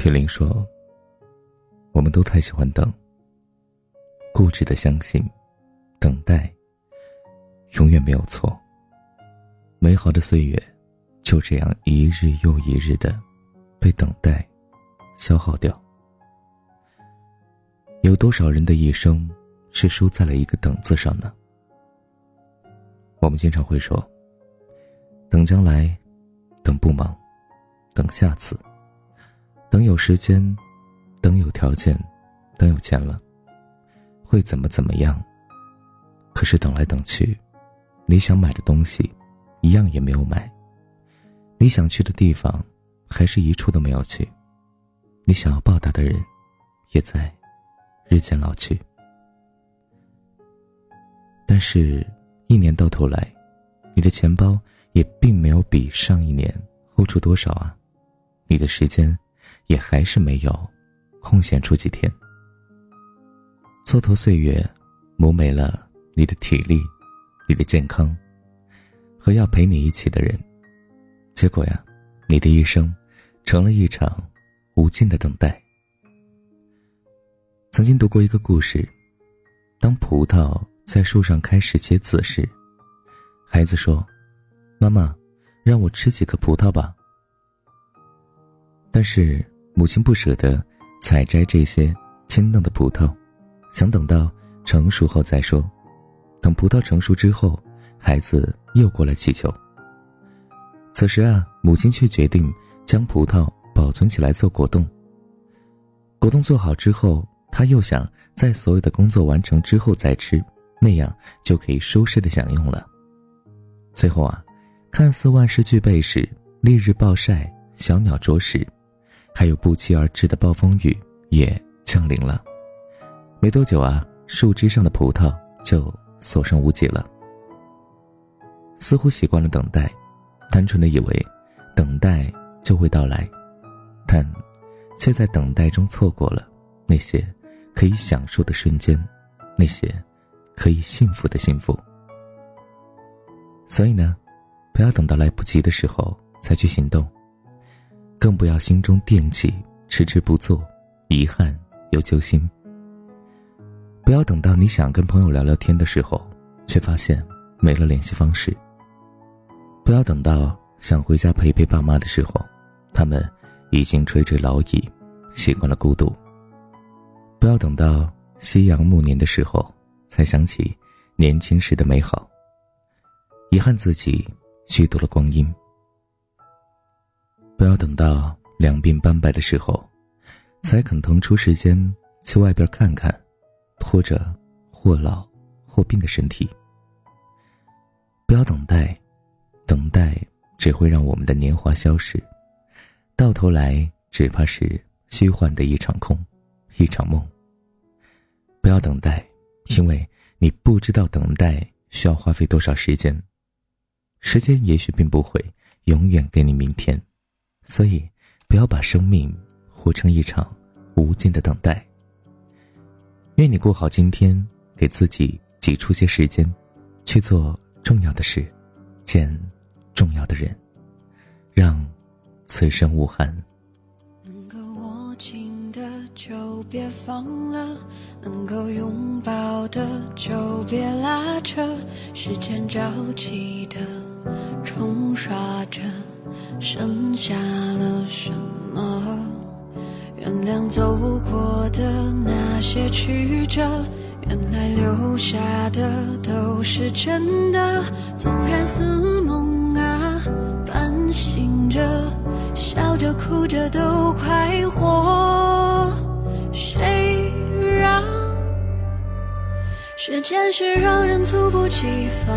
铁林说：“我们都太喜欢等，固执的相信，等待永远没有错。美好的岁月就这样一日又一日的被等待消耗掉。有多少人的一生是输在了一个‘等’字上呢？我们经常会说：等将来，等不忙，等下次。”等有时间，等有条件，等有钱了，会怎么怎么样？可是等来等去，你想买的东西，一样也没有买；你想去的地方，还是一处都没有去；你想要报答的人，也在日渐老去。但是，一年到头来，你的钱包也并没有比上一年厚出多少啊！你的时间。也还是没有空闲出几天，蹉跎岁月，磨没了你的体力、你的健康和要陪你一起的人。结果呀，你的一生成了一场无尽的等待。曾经读过一个故事：当葡萄在树上开始结籽时，孩子说：“妈妈，让我吃几颗葡萄吧。”但是。母亲不舍得采摘这些清嫩的葡萄，想等到成熟后再说。等葡萄成熟之后，孩子又过来乞求。此时啊，母亲却决定将葡萄保存起来做果冻。果冻做好之后，他又想在所有的工作完成之后再吃，那样就可以舒适的享用了。最后啊，看似万事俱备时，烈日暴晒，小鸟啄食。还有不期而至的暴风雨也降临了，没多久啊，树枝上的葡萄就所剩无几了。似乎习惯了等待，单纯的以为等待就会到来，但却在等待中错过了那些可以享受的瞬间，那些可以幸福的幸福。所以呢，不要等到来不及的时候才去行动。更不要心中惦记，迟迟不做，遗憾又揪心。不要等到你想跟朋友聊聊天的时候，却发现没了联系方式。不要等到想回家陪陪爸妈的时候，他们已经垂垂老矣，习惯了孤独。不要等到夕阳暮年的时候，才想起年轻时的美好，遗憾自己虚度了光阴。不要等到两鬓斑白的时候，才肯腾出时间去外边看看，拖着或老或病的身体。不要等待，等待只会让我们的年华消失，到头来只怕是虚幻的一场空，一场梦。不要等待，因为你不知道等待需要花费多少时间，时间也许并不会永远给你明天。所以，不要把生命活成一场无尽的等待。愿你过好今天，给自己挤出些时间，去做重要的事，见重要的人，让此生无憾。能够握紧的就别放了，能够拥抱的就别拉扯，时间着急的冲刷着。剩下了什么？原谅走过的那些曲折，原来留下的都是真的。纵然似梦啊，半醒着，笑着哭着都快活。谁让时间是让人猝不及防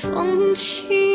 风起